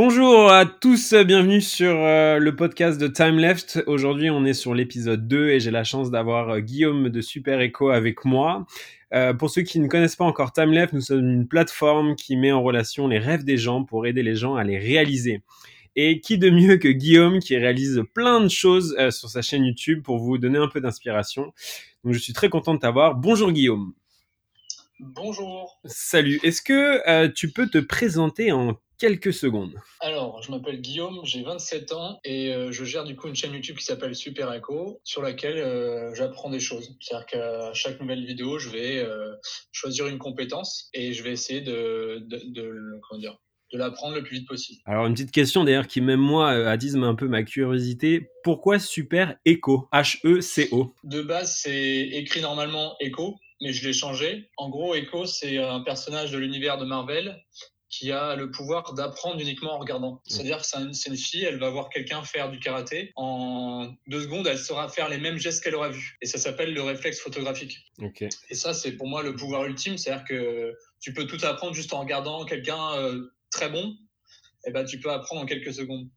Bonjour à tous, bienvenue sur euh, le podcast de Time Left. Aujourd'hui, on est sur l'épisode 2 et j'ai la chance d'avoir euh, Guillaume de Super Echo avec moi. Euh, pour ceux qui ne connaissent pas encore Time Left, nous sommes une plateforme qui met en relation les rêves des gens pour aider les gens à les réaliser. Et qui de mieux que Guillaume qui réalise plein de choses sur sa chaîne YouTube pour vous donner un peu d'inspiration. Donc je suis très content de t'avoir. Bonjour Guillaume. Bonjour. Salut. Est-ce que tu peux te présenter en quelques secondes. Alors, je m'appelle Guillaume, j'ai 27 ans et euh, je gère du coup une chaîne YouTube qui s'appelle Super Echo sur laquelle euh, j'apprends des choses. C'est-à-dire qu'à chaque nouvelle vidéo, je vais euh, choisir une compétence et je vais essayer de, de, de comment dire, de l'apprendre le plus vite possible. Alors une petite question d'ailleurs qui même moi attise un peu ma curiosité. Pourquoi Super Echo? H-E-C-O De base c'est écrit normalement Echo mais je l'ai changé. En gros Echo c'est un personnage de l'univers de Marvel qui a le pouvoir d'apprendre uniquement en regardant. C'est-à-dire que c'est une, fille, elle va voir quelqu'un faire du karaté. En deux secondes, elle saura faire les mêmes gestes qu'elle aura vus. Et ça s'appelle le réflexe photographique. Et ça, c'est pour moi le pouvoir ultime. C'est-à-dire que tu peux tout apprendre juste en regardant quelqu'un euh, très bon. Et eh ben, tu peux apprendre en quelques secondes.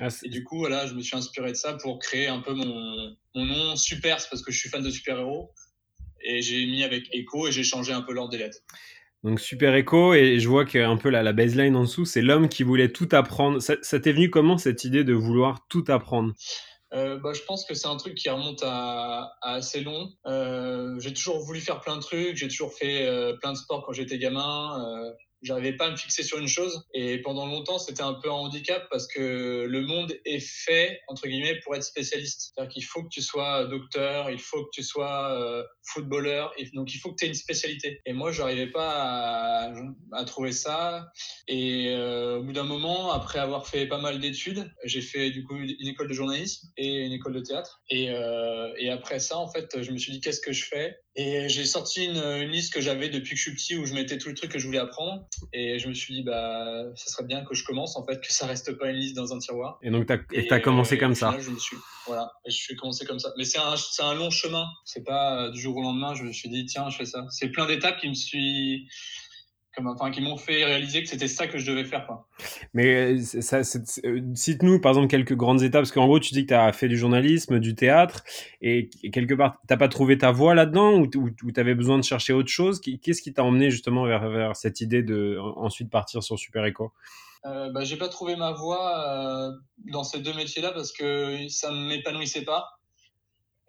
Ah, et du coup, voilà, je me suis inspiré de ça pour créer un peu mon, mon nom super, parce que je suis fan de super-héros. Et j'ai mis avec Echo et j'ai changé un peu l'ordre des lettres. Donc super écho et je vois qu'un peu la, baseline en dessous, c'est l'homme qui voulait tout apprendre. Ça, t'est venu comment cette idée de vouloir tout apprendre? Euh, bah, je pense que c'est un truc qui remonte à, assez long. Euh, j'ai toujours voulu faire plein de trucs, j'ai toujours fait euh, plein de sports quand j'étais gamin j'arrivais pas à me fixer sur une chose. Et pendant longtemps c'était un peu un handicap parce que le monde est fait entre guillemets pour être spécialiste. C'est-à-dire qu'il faut que tu sois docteur il faut que tu sois euh, footballeur donc il faut que tu aies une spécialité. Et moi j'arrivais pas à, à, trouver ça. Et euh, au bout d'un moment après avoir fait pas mal d'études j'ai fait du coup une école de journalisme et une école de théâtre. Et, euh, et après ça en fait je me suis dit qu'est-ce que je fais? Et j'ai sorti une, une, liste que j'avais depuis que je suis petit où je mettais tous les trucs que je voulais apprendre. Et je me suis dit, bah, ça serait bien que je commence, en fait, que ça reste pas une liste dans un tiroir. Et donc, tu as, as, commencé comme ça je me suis, Voilà, je suis commencé comme ça. Mais c'est un, un long chemin. C'est pas euh, du jour au lendemain, je me suis dit, tiens, je fais ça. C'est plein d'étapes qui me suis enfin, qui m'ont fait réaliser que c'était ça que je devais faire. Quoi. Mais euh, ça, euh, cite-nous par exemple quelques grandes étapes, parce qu'en gros tu dis que tu as fait du journalisme, du théâtre, et, quelque part, t'as pas trouvé ta voie là-dedans, ou, tu avais besoin de chercher autre chose? Qu'est-ce qui t'a emmené justement vers, vers, cette idée de ensuite partir sur Super Echo euh, bah, j'ai pas trouvé ma voie euh, dans ces deux métiers-là parce que ça ne m'épanouissait pas.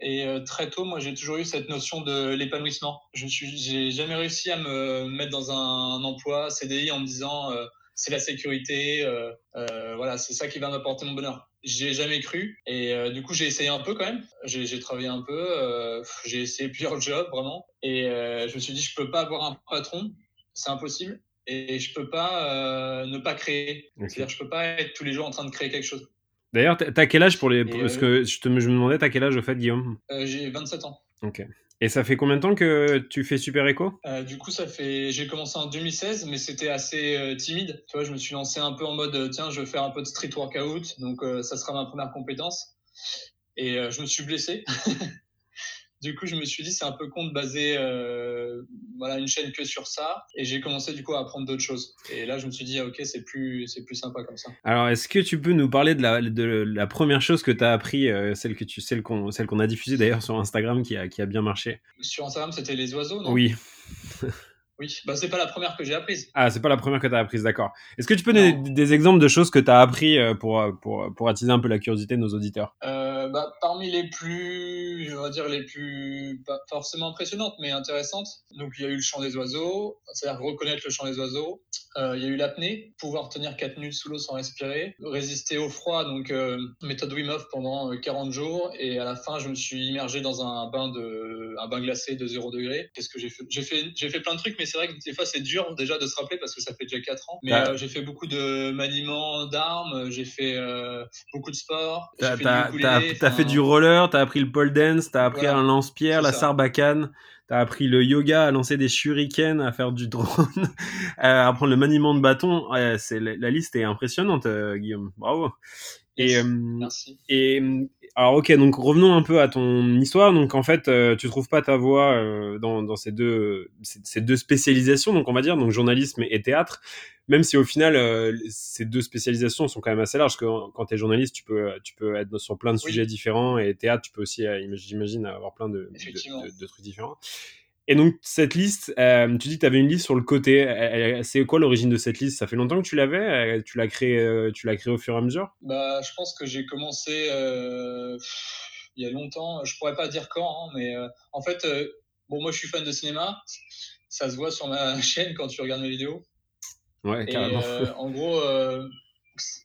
Et euh, très tôt, moi, j'ai toujours eu cette notion de l'épanouissement. Je suis, j'ai jamais réussi à me mettre dans un, emploi CDI en me disant euh, c'est la sécurité, euh, euh voilà, c'est ça qui va m'apporter mon bonheur. J'ai jamais cru et du coup j'ai essayé un peu quand même. J'ai travaillé un peu, j'ai essayé plusieurs jobs vraiment et je me suis dit je peux pas avoir un patron, c'est impossible et je peux pas ne pas créer. C'est-à-dire je peux pas être tous les jours en train de créer quelque chose. D'ailleurs, t'as quel âge pour les. Parce que je, te, je me demandais, t'as quel âge au fait, Guillaume? Euh, J'ai 27 ans. Ok. Et ça fait combien de temps que tu fais Super Echo? Euh, Du coup, ça fait. J'ai commencé en 2016, mais c'était assez euh, timide. Tu vois, je me suis lancé un peu en mode tiens, je vais faire un peu de street workout, donc ça sera ma première compétence. Et je me suis blessé. Du coup, je me suis dit, c'est un peu con de baser euh, voilà, une chaîne que sur ça. Et j'ai commencé du coup à apprendre d'autres choses. Et là, je me suis dit, ah, ok, c'est plus, c'est plus sympa comme ça. Alors, est-ce que tu peux nous parler de la, de la première chose que tu as appris, euh, celle que tu, celle qu'on, celle qu'on a diffusée d'ailleurs sur Instagram qui a, qui a bien marché? Sur Instagram, c'était les oiseaux, non? Oui. Oui, bah, c'est pas la première que j'ai apprise. Ah, c'est pas la première que tu as apprise, d'accord. Est-ce que tu peux donner des, exemples de choses que tu as appris euh, pour, pour, pour attiser un peu la curiosité de nos auditeurs? Euh, bah, Parmi les plus, je vais dire les plus, pas forcément impressionnantes, mais intéressantes. Donc, il y a eu le chant des oiseaux, c'est-à-dire reconnaître le chant des oiseaux. Euh, il y a eu l'apnée, pouvoir tenir 4 minutes sous l'eau sans respirer. Résister au froid, donc euh, méthode Wim Hof pendant 40 jours. Et à la fin, je me suis immergé dans un bain, de, un bain glacé de 0 degré. Qu'est-ce que j'ai fait? J'ai fait, j'ai fait plein de trucs, mais c'est vrai que des fois c'est dur déjà de se rappeler parce que ça fait déjà 4 ans. Mais euh, j'ai fait beaucoup de maniements d'armes, j'ai fait euh, beaucoup de sport. T'as fait, as, fait du roller, t'as appris le pole dance, t'as appris un lance-pierre, la sarbacane. T'as appris le yoga, à lancer des shurikens, à faire du drone, à apprendre le maniement de bâton. Ouais, c'est la, liste est impressionnante, euh, Guillaume. Bravo. Et, Yes. euh, Merci. et alors ok, donc revenons un peu à ton histoire. Donc en fait, euh, tu trouves pas ta voie euh, dans, dans ces deux ces, deux spécialisations, donc on va dire donc journalisme et, théâtre. Même si au final euh, ces deux spécialisations sont quand même assez larges, parce que quand tu es journaliste, tu peux tu peux être sur plein de Oui. sujets différents et théâtre, tu peux aussi, euh, j'imagine, avoir plein de, de, Effectivement. de- de trucs différents. Et donc cette liste, euh, tu dis que tu avais une liste sur le côté. C'est quoi l'origine de cette liste? Ça fait longtemps que tu l'avais? Euh, Tu l'as créé, euh, créé au fur et à mesure? Bah, je pense que j'ai commencé euh, pff, il y a longtemps. Je pourrais pas dire quand, hein, mais euh, en fait, bon, moi, je suis fan de cinéma. Ça se voit sur ma chaîne quand tu regardes mes vidéos. Ouais, Et carrément. en gros,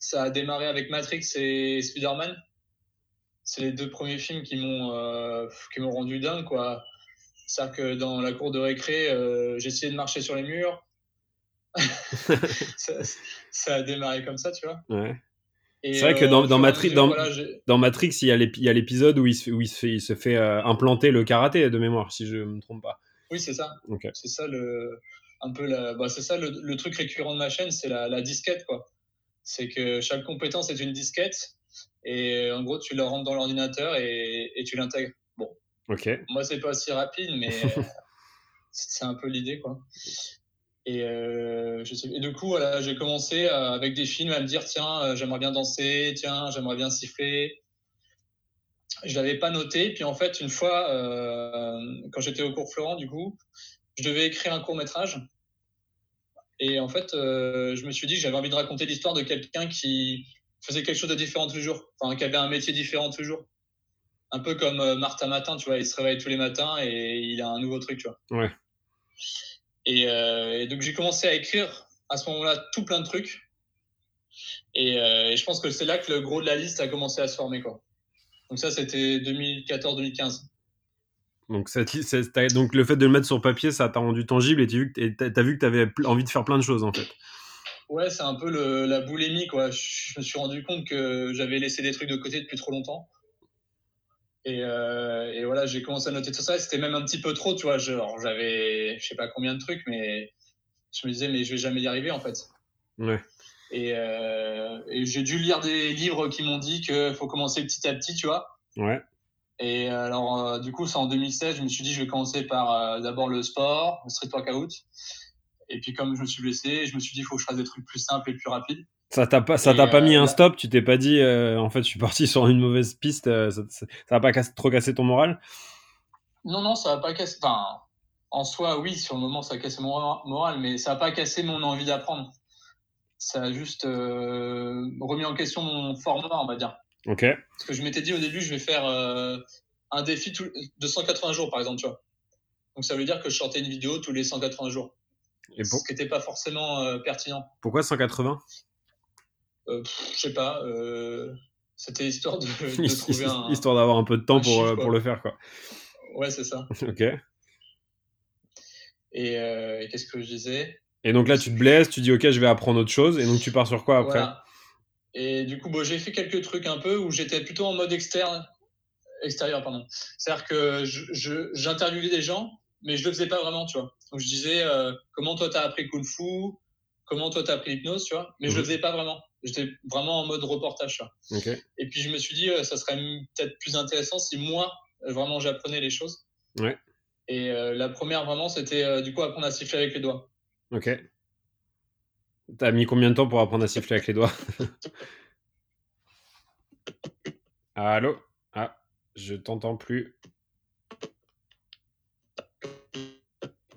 ça a démarré avec Matrix et Spider-Man. C'est les deux premiers films qui m'ont qui m'ont rendu dingue, quoi. C'est-à-dire que dans la cour de récré, euh, j'essayais de marcher sur les murs. ça, ça a démarré comme ça, tu vois. Ouais. C'est vrai que euh, dans- Matrix- mesure, dans- voilà, j'ai- Dans Matrix, il y a l'épisode où, il se, où il se fait, il se fait euh, implanter le karaté de mémoire, si je me trompe pas. Oui, c'est ça. Ok. C'est ça le un peu la bah, c'est ça le, le truc récurrent de ma chaîne, c'est la, la disquette quoi. C'est que chaque compétence est une disquette et en gros tu la rentres dans l'ordinateur et, et tu l'intègres. Ok. Moi c'est pas aussi rapide mais euh, c'est un peu l'idée quoi. Et, euh, je sais, et du coup voilà j'ai commencé euh, avec des films à me dire tiens euh, j'aimerais bien danser tiens j'aimerais bien siffler. Je l'avais pas noté puis en fait une fois quand j'étais au cours Florent du coup je devais écrire un court métrage. Et en fait, je me suis dit que j'avais envie de raconter l'histoire de quelqu'un qui faisait quelque chose de différent tous les jours, enfin, qui avait un métier différent tous les jours. Un peu comme euh, Martha Matin, tu vois, il se réveille tous les matins et il a un nouveau truc, tu vois. Ouais. Et, euh, et donc j'ai commencé à écrire à ce moment-là tout plein de trucs. Et, euh, et je pense que c'est là que le gros de la liste a commencé à se former, quoi. Donc ça, c'était 2014-2015. Donc, cette liste, donc le fait de le mettre sur papier, ça t'a rendu tangible et t'as vu que t'avais envie de faire plein de choses en fait. Ouais, c'est un peu le, la boulimie, quoi. Je, je me suis rendu compte que j'avais laissé des trucs de côté depuis trop longtemps. Et, euh, et voilà, j'ai commencé à noter tout ça. C'était même un petit peu trop, tu vois. Genre, j'avais, je sais pas combien de trucs, mais je me disais, mais je vais jamais y arriver, en fait. Ouais. Et, euh, et j'ai dû lire des livres qui m'ont dit qu'il faut commencer petit à petit, tu vois. Ouais. Et alors, euh, du coup, c'est en 2016, je me suis dit, je vais commencer par euh, d'abord le sport, le street workout. Et puis, comme je me suis blessé, je me suis dit, il faut que je fasse des trucs plus simples et plus rapides. Ça t'a pas, ça t'a pas euh, mis un là- stop Tu t'es pas dit, euh, en fait, je suis parti sur une mauvaise piste, euh, ça, ça, ça a pas cassé- trop cassé ton moral? Non, non, ça va pas casser. Enfin, en soi, oui, sur le moment, ça a cassé mon moral, mais ça a pas cassé mon envie d'apprendre. Ça a juste euh, remis en question mon format, on va dire. Ok. Parce que je m'étais dit au début, je vais faire euh, un défi tout- de 180 jours, par exemple, tu vois. Donc ça veut dire que je sortais une vidéo tous les 180 jours. Et pour- Ce qui n'était pas forcément euh, pertinent. pourquoi 180 Euh, pff, je sais pas. euh, C'était histoire de, de trouver un. Histoire d'avoir un peu de temps pour, chiffre, euh, pour le faire, quoi. Ouais, c'est ça. Ok. Et, euh, et qu'est-ce que je disais? Et donc là, tu te blesses, tu dis, ok, je vais apprendre autre chose, et donc tu pars sur quoi après? Voilà. Et du coup, bon, j'ai fait quelques trucs un peu où j'étais plutôt en mode externe, extérieur, pardon. C'est-à-dire que je- je- j'interviewais des gens, mais je le faisais pas vraiment, tu vois. Donc je disais euh, comment toi t'as appris Kung Fu, comment toi t'as appris l'hypnose, tu vois? Mais je Mhm. le faisais pas vraiment. J'étais vraiment en mode reportage. Et puis je me suis dit, euh, ça serait peut-être plus intéressant si moi, euh, vraiment, j'apprenais les choses. Ouais. Et euh, la première, vraiment, c'était euh, du coup apprendre à siffler avec les doigts. Ok. T'as mis combien de temps pour apprendre à siffler avec les doigts? Allô? Ah, je t'entends plus.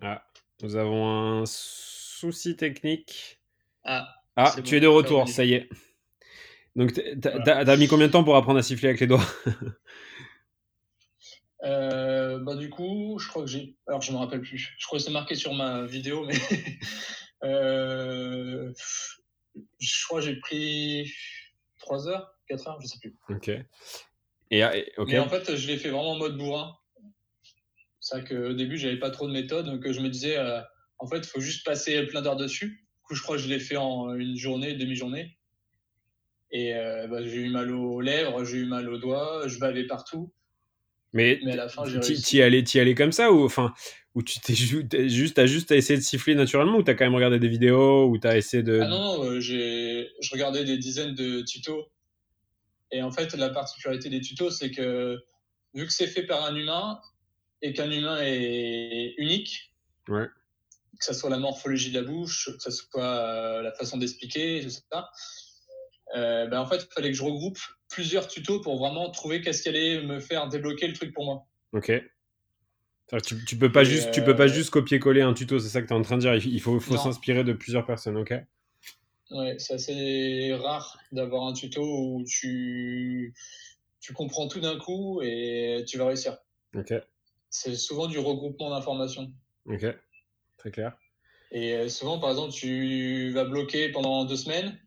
Ah, nous avons un souci technique. Ah, Ah, tu bon, es de retour, ça y est. Donc, t'as Voilà. mis combien de temps pour apprendre à siffler avec les doigts? Euh, bah du coup, je crois que j'ai. Alors je me rappelle plus. Je crois que c'est marqué sur ma vidéo, mais euh... je crois que j'ai pris 3 heures, 4 heures, je sais plus. Ok. Et, ah. Mais en fait, je l'ai fait vraiment en mode bourrin. C'est vrai qu'au début, j'avais pas trop de méthode, donc je me disais, euh, en fait, il faut juste passer plein d'heures dessus. Coup, je crois que je l'ai fait en une journée, demi-journée. Et euh, bah, j'ai eu mal aux lèvres, j'ai eu mal aux doigts, je bavais partout. Mais Mais à la fin, j'ai t'y allais, t'y allais comme ça ou enfin ou tu t'es juste t'as juste essayé de siffler naturellement ou t'as quand même regardé des vidéos ou t'as essayé de Ah non, non, euh, j'ai, je regardais des dizaines de tutos Et en fait, la particularité des tutos, c'est que vu que c'est fait par un humain et qu'un humain est unique, Ouais. Que ce soit la morphologie de la bouche, que ce soit euh, la façon d'expliquer, je sais pas, euh, ben en fait, il fallait que je regroupe plusieurs tutos pour vraiment trouver qu'est-ce qui allait me faire débloquer le truc pour moi. Ok. Tu, tu peux pas Et, juste, tu peux pas euh, juste copier-coller un tuto, c'est ça que tu es en train de dire. Il faut, s'inspirer de plusieurs personnes, ok Ouais, c'est assez rare d'avoir un tuto où tu, tu comprends tout d'un coup et tu vas réussir. Ok, C'est souvent du regroupement d'informations. ok. Très clair. Et euh, souvent, par exemple, tu vas bloquer pendant deux semaines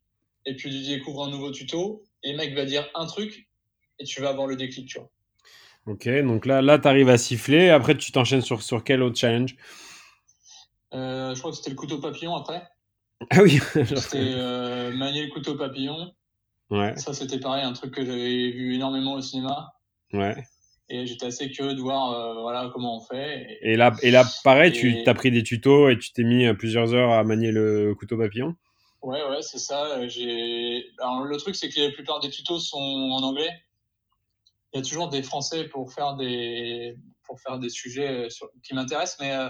et puis tu découvres un nouveau tuto et le mec va dire un truc et tu vas avoir le déclic, tu vois. Ok, donc là, là tu arrives à siffler. Après, tu t'enchaînes sur, sur quel autre challenge? Euh, je crois que c'était le couteau papillon après. Ah oui C'était euh, manier le couteau papillon. Ouais, Ça, c'était pareil, un truc que j'avais vu énormément au cinéma. ouais. Et j'étais assez curieux de voir euh, voilà, comment on fait. Et- Et là, et là pareil, tu t'as pris des tutos et tu t'es mis euh, plusieurs heures à manier le couteau papillon Ouais, ouais, c'est ça. Euh, J'ai. Alors, le truc, c'est que la plupart des tutos sont en anglais. Il y a toujours des Français pour faire des pour faire des sujets sur- qui m'intéressent, mais euh,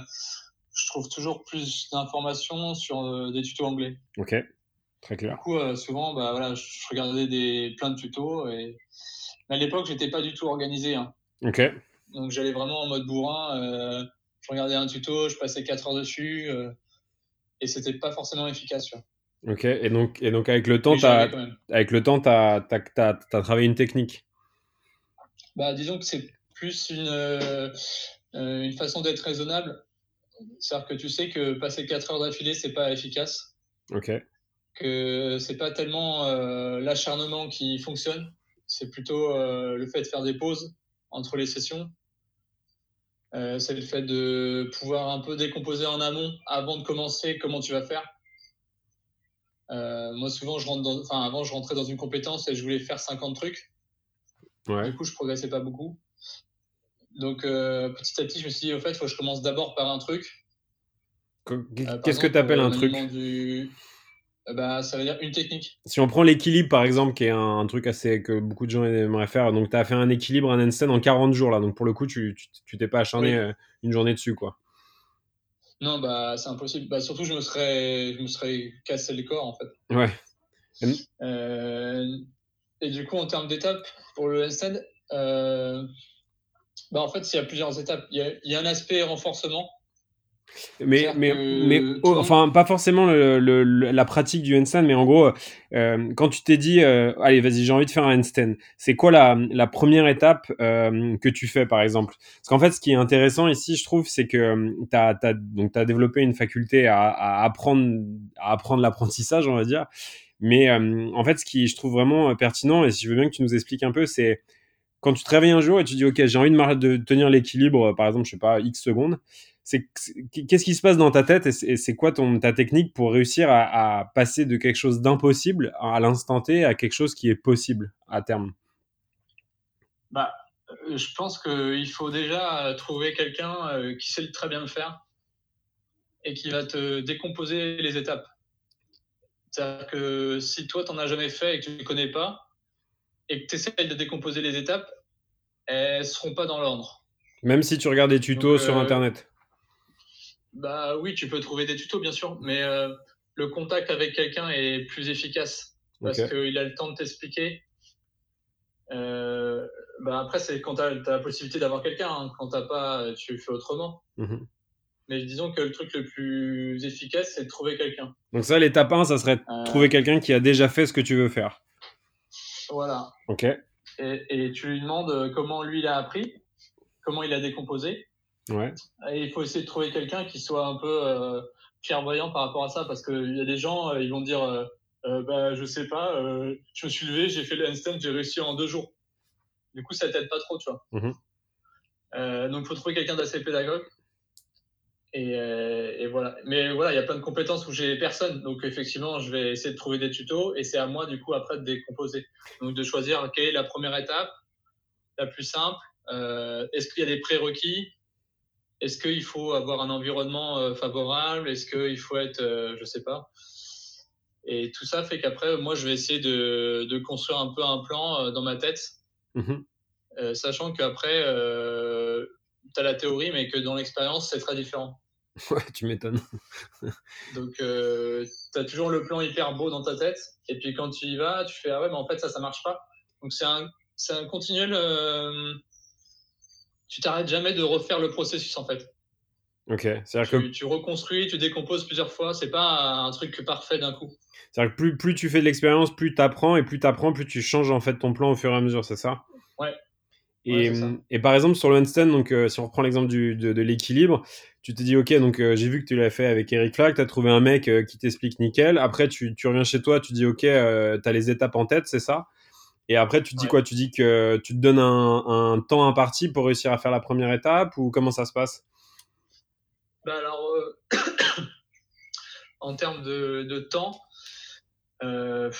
je trouve toujours plus d'informations sur euh, des tutos anglais. Ok, très Du clair. coup, euh, souvent, bah voilà, je regardais des plein de tutos et mais à l'époque, j'étais pas du tout organisé. Hein. Ok, Donc, j'allais vraiment en mode bourrin. euh, je regardais un tuto, je passais 4 heures dessus euh, et c'était pas forcément efficace. Ok. Et donc, et donc avec le temps, même. avec le temps, t'as t'as t'as t'as travaillé une technique? Bah, disons que c'est plus une, euh, euh, une façon d'être raisonnable. C'est-à-dire que tu sais que passer 4 heures d'affilée, c'est pas efficace. Ok, Que c'est pas tellement l'acharnement qui fonctionne. C'est plutôt le fait de faire des pauses entre les sessions. Euh, c'est le fait de pouvoir un peu décomposer en amont avant de commencer comment tu vas faire. Euh, moi, souvent, je rentre dans, enfin, avant, je rentrais dans une compétence et je voulais faire 50 trucs. ouais. Du coup, je progressais pas beaucoup. Donc, euh, petit à petit, je me suis dit, au fait, il faut que je commence d'abord par un truc. Qu'est-ce que tu appelles un truc? du- bah, Ça veut dire une technique. Si on prend l'équilibre, par exemple, qui est un, un truc assez que beaucoup de gens aimeraient faire, donc tu as fait un équilibre, un handstand en 40 jours, là. Donc pour le coup, tu t'es pas acharné Oui. euh, une journée dessus, quoi. Non, bah, c'est impossible. Bah, surtout, je me serais, je me serais cassé le corps, en fait. Ouais. Euh, et du coup, en termes d'étapes, pour le handstand, euh, bah, en fait, il y a plusieurs étapes. Il y a, il y a un aspect renforcement. Mais, mais, que mais oh, enfin, pas forcément le, le- le- la pratique du handstand, mais en gros, euh, quand tu t'es dit, euh, allez, vas-y, j'ai envie de faire un handstand, c'est quoi la, la première étape euh, que tu fais, par exemple? Parce qu'en fait, ce qui est intéressant ici, je trouve, c'est que tu as, donc, as développé une faculté à, à apprendre, à apprendre l'apprentissage, on va dire. Mais en fait, ce qui je trouve vraiment pertinent, et si je veux bien que tu nous expliques un peu, c'est quand tu te réveilles un jour et tu dis, OK, j'ai envie de, de tenir l'équilibre, par exemple, je sais pas, X secondes qu'est-ce qui se passe dans ta tête et c'est- quoi ton ta technique pour réussir à, à passer de quelque chose d'impossible à l'instant T à quelque chose qui est possible à terme? Bah, euh, je pense qu'il faut déjà euh, trouver quelqu'un euh, qui sait très bien le faire et qui va te décomposer les étapes. C'est-à-dire que si toi, tu n'en as jamais fait et que tu ne connais pas, et que tu essaies de décomposer les étapes, elles ne seront pas dans l'ordre. Même si tu regardes des tutos Donc, sur euh, internet. Bah oui, tu peux trouver des tutos, bien sûr, mais euh, le contact avec quelqu'un est plus efficace parce qu'il a le temps de t'expliquer. Euh, bah après, c'est quand tu as, la possibilité d'avoir quelqu'un. hein. Quand tu pas, tu fais autrement. Mhm. Mais disons que le truc le plus efficace, c'est de trouver quelqu'un. Donc ça, l'étape 1, ça serait Euh, trouver quelqu'un qui a déjà fait ce que tu veux faire. Voilà. Ok. Et, et tu lui demandes comment lui il a appris, comment il a décomposé. Ouais. Et il faut essayer de trouver quelqu'un qui soit un peu euh, clairvoyant par rapport à ça, parce qu'il y a des gens, euh, ils vont dire, euh, euh, bah, je sais pas, euh, je me suis levé, j'ai fait le handstand, j'ai réussi en deux jours. Du coup, ça t'aide pas trop, tu vois. Mhm. Euh, donc, il faut trouver quelqu'un d'assez pédagogue. Et, et voilà. Mais voilà, il y a plein de compétences où j'ai personne. Donc, effectivement, je vais essayer de trouver des tutos et c'est à moi, du coup, après de décomposer. Donc, de choisir quelle est la première étape, la plus simple. Est-ce qu'il y a des prérequis? Est-ce qu'il faut avoir un environnement euh, favorable? Est-ce qu'il faut être, euh, je sais pas. Et tout ça fait qu'après, moi, je vais essayer de, de, construire un peu un plan dans ma tête, Mhm. euh, sachant qu'après, euh, tu as la théorie, mais que dans l'expérience, c'est très différent. Ouais, tu m'étonnes. Donc, euh, tu as toujours le plan hyper beau dans ta tête, et puis quand tu y vas, tu fais Ah ouais, mais en fait, ça, ça marche pas. Donc, c'est un, c'est un continuel. Tu t'arrêtes jamais de refaire le processus, en fait. Ok, c'est-à-dire que, Tu, tu reconstruis, tu décomposes plusieurs fois, c'est pas un truc parfait d'un coup. c'est-à-dire que plus, plus tu fais de l'expérience, plus tu apprends, et plus tu apprends, plus tu changes en fait ton plan au fur et à mesure, c'est ça? Ouais. Et, Ouais, c'est ça. et par exemple, sur le handstand, donc, euh, si on reprend l'exemple de, de l'équilibre, tu te dis, ok, donc euh, j'ai vu que tu l'as fait avec Eric Flack, tu as trouvé un mec euh, qui t'explique nickel. Après, tu, tu reviens chez toi, tu dis, ok, tu as les étapes en tête, c'est ça? Et après, tu te dis Ouais. quoi? Tu dis que tu te donnes un, un temps imparti pour réussir à faire la première étape, ou comment ça se passe? Bah alors, euh, en termes de, de temps, euh,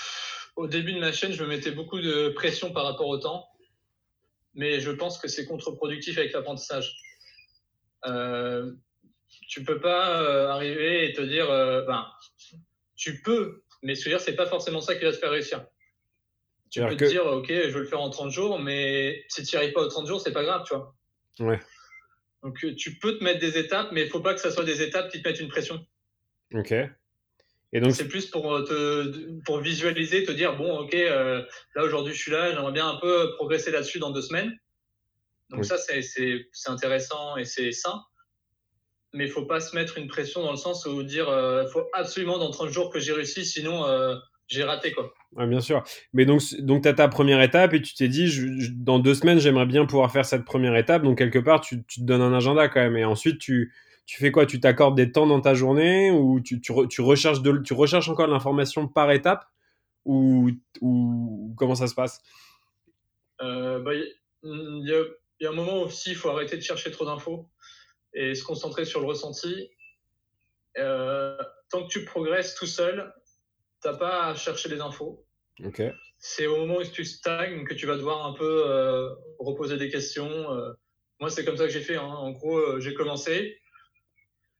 au début de ma chaîne, je me mettais beaucoup de pression par rapport au temps, mais je pense que c'est contre-productif avec l'apprentissage. Euh, tu peux pas euh, arriver et te dire, ben, tu peux, mais veux dire, c'est pas forcément ça qui va te faire réussir. Tu peux te dire, ok, je veux le faire en 30 jours, mais si tu n'y arrives pas aux 30 jours, c'est pas grave, tu vois. Ouais. Donc euh, tu peux te mettre des étapes, mais il faut pas que ça soit des étapes qui te mettent une pression. Ok. Et donc, C'est plus pour euh, te pour visualiser, te dire bon ok euh, là aujourd'hui je suis là, j'aimerais bien un peu progresser là-dessus dans deux semaines. Donc Oui. ça c'est c'est intéressant et c'est sain. Mais il faut pas se mettre une pression dans le sens où dire euh, faut absolument dans 30 jours que j'ai réussi, sinon euh, j'ai raté quoi. Bien sûr. Mais donc, donc tu as ta première étape et tu t'es dit, je- je- dans deux semaines, j'aimerais bien pouvoir faire cette première étape. Donc, quelque part, tu, tu te donnes un agenda quand même. Et ensuite, tu, tu fais quoi? Tu t'accordes des temps dans ta journée ou tu, tu, re- tu, recherches, de, tu recherches encore l'information par étape? Ou, ou comment ça se passe? Euh, bah, Il y, y a, il y a un moment aussi il faut arrêter de chercher trop d'infos et se concentrer sur le ressenti. Euh, tant que tu progresses tout seul, t'as pas à chercher les infos. Ok. c'est au moment où tu stagnes que tu vas devoir un peu euh, reposer des questions. euh. moi, c'est comme ça que j'ai fait. hein. En gros, euh, j'ai commencé.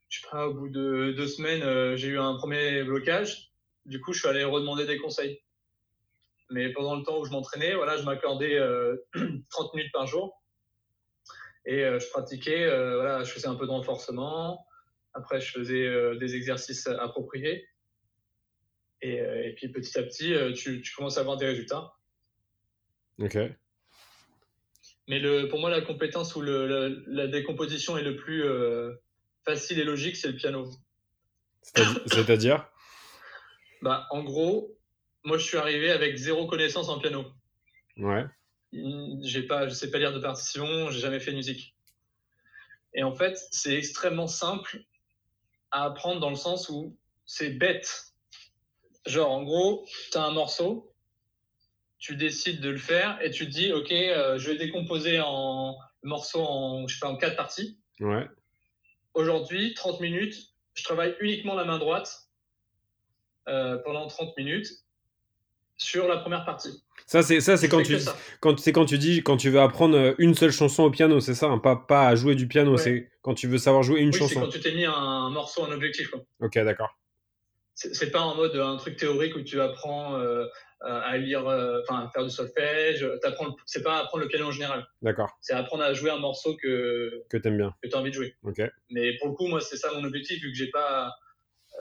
Je sais pas, au bout de deux semaines, j'ai eu un premier blocage. Du coup, je suis allé redemander des conseils. Mais pendant le temps où je m'entraînais, voilà, je m'accordais euh, 30 minutes par jour. Et euh, je pratiquais, euh, voilà, je faisais un peu de renforcement. Après, je faisais euh, des exercices appropriés. Et, euh, et puis petit à petit, euh, tu, tu commences à avoir des résultats. Ok. Mais le, pour moi, la compétence où le, la, la décomposition est le plus euh, facile et logique, c'est le piano. C'est-à-dire- C'est-à-dire? Bah, en gros, moi, je suis arrivé avec zéro connaissance en piano. Ouais. J'ai pas, je sais pas lire de partition, j'ai jamais fait de musique. Et en fait, c'est extrêmement simple à apprendre dans le sens où c'est bête. Genre, en gros, tu as un morceau, tu décides de le faire et tu te dis, OK, euh, je vais décomposer en morceaux en, je sais pas, en quatre parties. Ouais. Aujourd'hui, 30 minutes, je travaille uniquement la main droite euh, pendant 30 minutes sur la première partie. Ça, c'est ça, c'est quand tu ça. quand c'est quand tu dis quand tu veux apprendre euh, une seule chanson au piano, c'est ça, hein, pas pas à jouer du piano, Ouais. c'est quand tu veux savoir jouer une Oui, c'est chanson. quand tu t'es mis un morceau en objectif. quoi. Ok, d'accord. C'est pas en mode un truc théorique où tu apprends euh, à lire, euh, enfin à faire du solfège. T'apprends C'est pas apprendre le piano en général. D'accord. C'est apprendre à jouer un morceau que, Que t'aimes bien. que tu as envie de jouer. Ok. Mais pour le coup, moi, c'est ça mon objectif, vu que j'ai pas.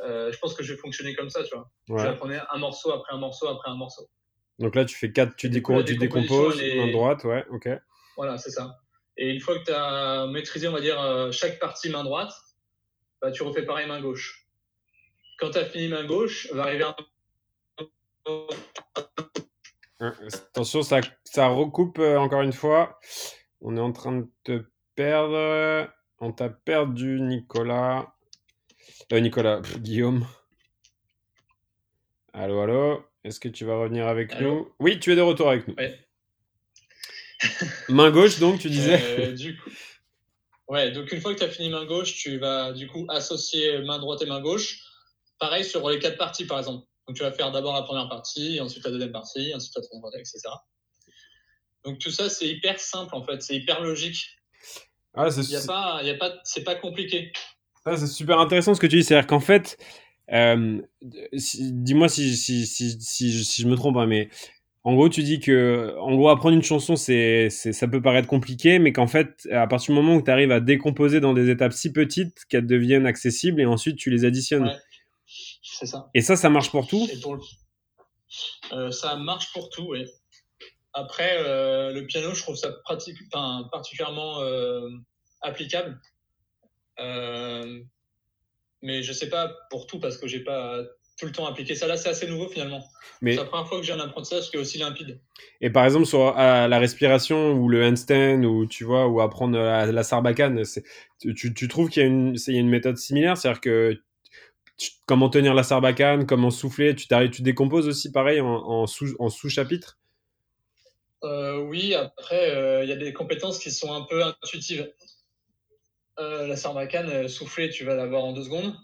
euh, je pense que je vais fonctionner comme ça, tu vois. Ouais. J'apprenais un morceau après un morceau après un morceau. Donc là, tu fais quatre, tu, déco- tu décomposes, main droite, ouais, ok. Voilà, c'est ça. Et une fois que tu as maîtrisé, on va dire, chaque partie main droite, bah, tu refais pareil main gauche. Quand tu as fini main gauche, va arriver un. Hein, Attention, ça, ça recoupe euh, encore une fois. On est en train de te perdre. On t'a perdu, Nicolas. Euh, Nicolas, pff, Guillaume. Allô, allô? Est-ce que tu vas revenir avec Allô? nous? Oui, tu es de retour avec nous. Ouais. Main gauche, donc, tu disais Euh, du coup. Ouais, donc une fois que tu as fini main gauche, tu vas du coup associer main droite et main gauche. Pareil sur les quatre parties, par exemple. Donc tu vas faire d'abord la première partie, ensuite la deuxième partie, ensuite la troisième partie, etc. Donc tout ça, c'est hyper simple en fait, c'est hyper logique. Ah, c'est y a pas, y a pas, c'est pas compliqué. Ah, c'est super intéressant ce que tu dis. C'est-à-dire qu'en fait, dis-moi si, si, si, si, je me trompe, hein, mais en gros, tu dis que, en gros, apprendre une chanson, c'est, ça peut paraître compliqué, mais qu'en fait, à partir du moment où tu arrives à décomposer dans des étapes si petites qu'elles deviennent accessibles et ensuite tu les additionnes. Ouais, c'est ça. Et ça, ça marche pour tout? Euh, Ça marche pour tout, oui. Après, euh, le piano, je trouve ça particulièrement euh, applicable. mais je sais pas pour tout parce que j'ai pas tout le temps appliquer ça. Là, c'est assez nouveau finalement. Mais... C'est la première fois que j'ai un apprentissage qui est aussi limpide. Et par exemple, sur la respiration ou le handstand, ou tu vois, ou apprendre la, sarbacane, tu, tu, trouves qu'il y, a une, y a une méthode similaire? C'est-à-dire que comment tenir la sarbacane, comment souffler, tu, tu décomposes aussi pareil en, en sous-chapitre euh, Oui, après, euh, il y a des compétences qui sont un peu intuitives. Euh, la sarbacane, souffler, tu vas l'avoir en deux secondes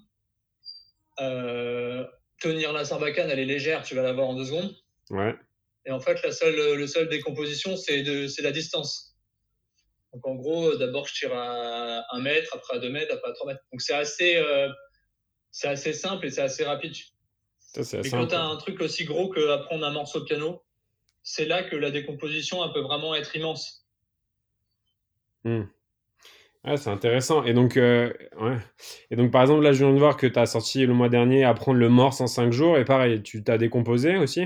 tenir la sarbacane, elle est légère, tu vas l'avoir en deux secondes. Ouais. Et en fait, la seule, le seul décomposition, c'est la distance. Donc en gros, d'abord je tire à un mètre, après à deux mètres, après à trois mètres. Donc c'est assez, euh, c'est assez simple et c'est assez rapide. Ça, et quand tu as un truc aussi gros que apprendre un morceau de piano, c'est là que la décomposition elle peut vraiment être immense. Hmm. Ah, c'est intéressant. Et donc, euh, ouais. Et donc, par exemple, là, je viens de voir que tu as sorti le mois dernier Apprendre le morse en 5 jours. Et pareil, tu t'as décomposé aussi?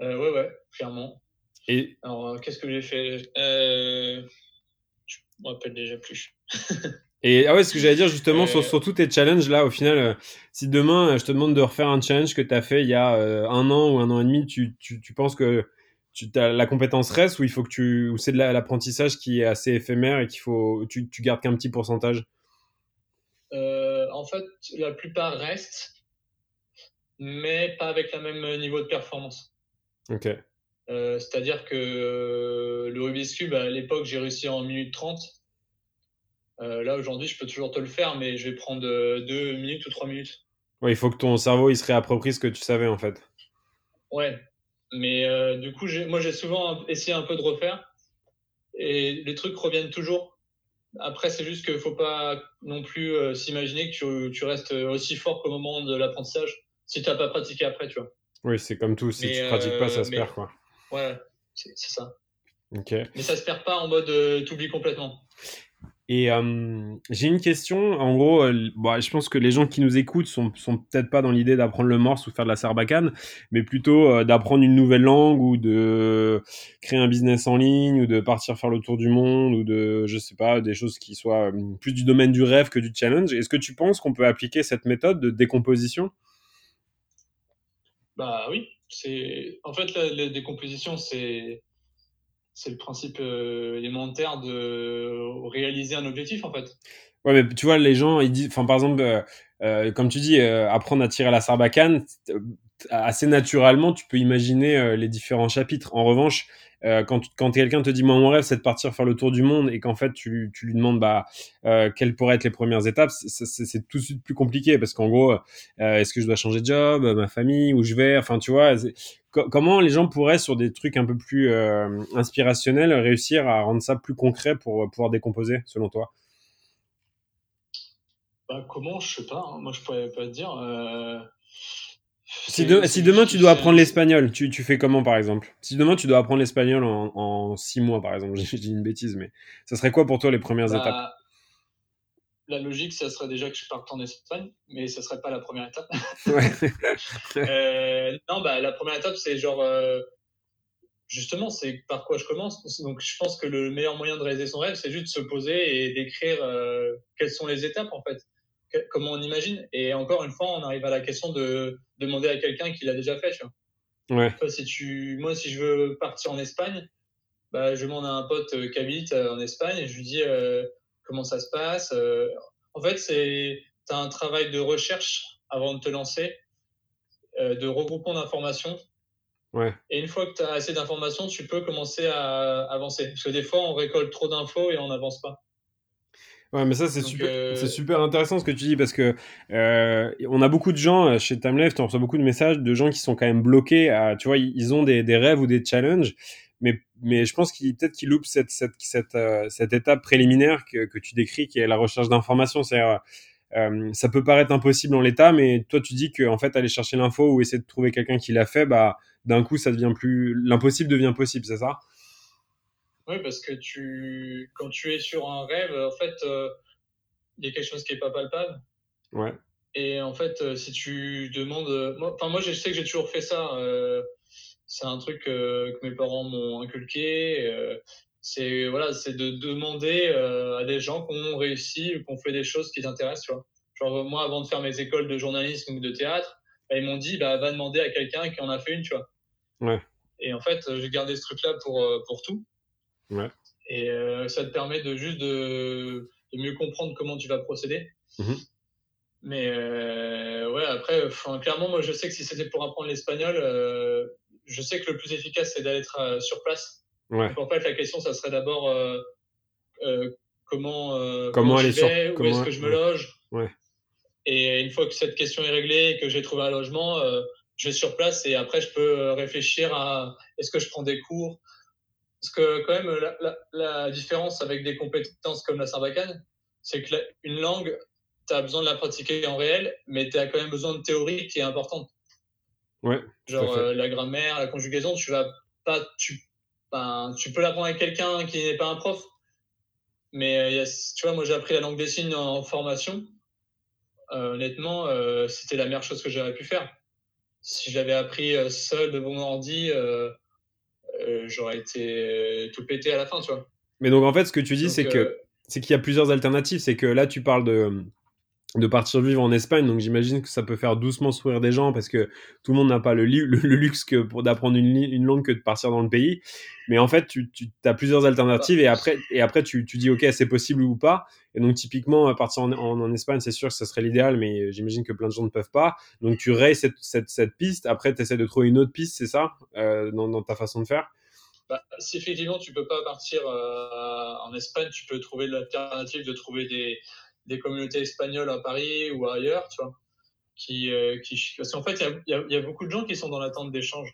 Euh, Ouais, ouais, clairement. Et... Alors, euh, qu'est-ce que j'ai fait? Euh... Je me rappelle déjà plus. et ah ouais, ce que j'allais dire justement sur, sur, tous tes challenges, là, au final, si demain, je te demande de refaire un challenge que tu as fait il y a un an ou un an et demi, tu, tu, tu penses que tu as la compétence reste ou il faut que tu ou c'est de l'apprentissage qui est assez éphémère et qu'il faut tu, tu gardes qu'un petit pourcentage? Euh, en fait la plupart restent mais pas avec le même niveau de performance. Ok. Euh, c'est à dire que euh, le Rubik's Cube à l'époque j'ai réussi en minute 30 là aujourd'hui je peux toujours te le faire mais je vais prendre deux minutes ou trois minutes ouais il faut que ton cerveau il se réapproprie ce que tu savais en fait ouais mais euh, du coup, moi, j'ai souvent essayé un peu de refaire et les trucs reviennent toujours. Après, c'est juste qu'il ne faut pas non plus euh, s'imaginer que tu, tu, restes aussi fort qu'au moment de l'apprentissage si tu n'as pas pratiqué après, tu vois. Oui, c'est comme tout. Si tu ne pratiques pas, ça se euh, perd, quoi. Ouais, c'est ça. Ok. Mais ça se perd pas en mode tu oublies complètement. Et j'ai une question. En gros, bah, je pense que les gens qui nous écoutent sont, sont peut-être pas dans l'idée d'apprendre le morse ou faire de la sarbacane, mais plutôt d'apprendre une nouvelle langue ou de créer un business en ligne ou de partir faire le tour du monde ou de, je sais pas, des choses qui soient plus du domaine du rêve que du challenge. Est-ce que tu penses qu'on peut appliquer cette méthode de décomposition? Bah oui. En fait la décomposition, c'est c'est le principe euh, élémentaire de réaliser un objectif en fait. Ouais, mais tu vois, les gens, ils disent, enfin, par exemple, euh, euh, comme tu dis, apprendre à tirer la sarbacane, assez naturellement, tu peux imaginer les différents chapitres. En revanche, euh, quand, quand quelqu'un te dit moi mon rêve c'est de partir faire le tour du monde et qu'en fait tu, tu, lui demandes bah euh, quelles pourraient être les premières étapes c'est tout de suite plus compliqué parce qu'en gros euh, est-ce que je dois changer de job ma famille où je vais? Enfin tu vois comment les gens pourraient sur des trucs un peu plus euh, inspirationnels réussir à rendre ça plus concret pour pouvoir décomposer selon toi? Bah, comment? Je sais pas hein. moi je pourrais pas te dire si, demain tu dois apprendre l'espagnol, tu, tu, fais comment par exemple? Si demain tu dois apprendre l'espagnol en, en, six mois par exemple, j'ai dit une bêtise, mais ça serait quoi pour toi les premières bah, étapes? La logique, ça serait déjà que je parte en Espagne, mais ça serait pas la première étape. euh, non, bah la première étape c'est genre euh, justement c'est par quoi je commence. Donc je pense que le meilleur moyen de réaliser son rêve, c'est juste de se poser et d'écrire euh, quelles sont les étapes en fait comment on imagine. Et encore une fois, on arrive à la question de, demander à quelqu'un qui l'a déjà fait. Tu vois. Ouais. si tu, moi, si je veux partir en Espagne, bah, je demande à un pote euh, qui habite euh, en Espagne et je lui dis euh, comment ça se passe. en fait, c'est tu as un travail de recherche avant de te lancer, de regroupement d'informations. Ouais. Et une fois que tu as assez d'informations, tu peux commencer à avancer. Parce que des fois, on récolte trop d'infos et on n'avance pas. Ouais, mais ça, c'est super, euh, c'est super intéressant ce que tu dis parce que euh, on a beaucoup de gens euh, chez Timeleft, on reçoit beaucoup de messages de gens qui sont quand même bloqués. À, tu vois, ils ont des, des rêves ou des challenges, mais, mais je pense qu'ils peut-être qu'ils loupent cette, cette, cette, euh, cette étape préliminaire que, que tu décris, qui est la recherche d'informations. C'est ça peut paraître impossible en l'état, mais toi, tu dis que en fait, aller chercher l'info ou essayer de trouver quelqu'un qui l'a fait, bah, d'un coup, ça devient plus, l'impossible devient possible, c'est ça? Oui, parce que tu, quand tu es sur un rêve, en fait, il y a quelque chose qui est pas palpable. Ouais. Et en fait, si tu demandes, enfin moi, je sais que j'ai toujours fait ça. c'est un truc que mes parents m'ont inculqué c'est voilà, c'est de demander euh, à des gens qui ont réussi qui ont fait des choses qui t'intéressent, tu vois. Genre moi, avant de faire mes écoles de journalisme ou de théâtre, bah, ils m'ont dit, bah, va demander à quelqu'un qui en a fait une, tu vois. Ouais. Et en fait, j'ai gardé ce truc-là pour euh, pour tout. Ouais. Et euh, ça te permet de juste de, de, mieux comprendre comment tu vas procéder. Mmh. Mais ouais, après, clairement, moi, je sais que si c'était pour apprendre l'espagnol, je sais que le plus efficace, c'est d'aller sur place en fait, la question, ça serait d'abord euh, euh, comment, euh, comment, aller sur... où est-ce que je me loge. Ouais. Et une fois que cette question est réglée et que j'ai trouvé un logement, je vais sur place et après, je peux réfléchir à est-ce que je prends des cours? Parce que quand même, la, la, différence avec des compétences comme la sarbacane, c'est que une langue, tu as besoin de la pratiquer en réel, mais tu as quand même besoin de théorie qui est importante. Ouais. Genre la grammaire, la conjugaison, tu vas pas, tu tu peux l'apprendre avec quelqu'un qui n'est pas un prof. Mais euh, tu vois, moi j'ai appris la langue des signes en, formation. Euh, honnêtement, euh, c'était la meilleure chose que j'aurais pu faire. Si j'avais appris seul de mon ordi, j'aurais été tout pété à la fin, tu vois. Mais donc en fait, ce que tu dis, c'est que c'est qu'il y a plusieurs alternatives. C'est que là, tu parles de de partir vivre en Espagne. Donc j'imagine que ça peut faire doucement sourire des gens parce que tout le monde n'a pas le, le, luxe que pour d'apprendre une, une, langue que de partir dans le pays. Mais en fait, tu, tu as plusieurs alternatives et après, et après tu, tu dis ok, c'est possible ou pas. Et donc typiquement, partir en, en, Espagne, c'est sûr que ça serait l'idéal, mais j'imagine que plein de gens ne peuvent pas. Donc tu rayes cette, cette, cette piste. Après, tu essaies de trouver une autre piste, c'est ça, euh, dans, dans, ta façon de faire. Bah, si effectivement tu peux pas partir euh, en Espagne, tu peux trouver l'alternative de trouver des des communautés espagnoles à Paris ou ailleurs, tu vois. Qui, euh, qui, parce qu'en fait, il y a, y a, beaucoup de gens qui sont dans l'attente d'échanges.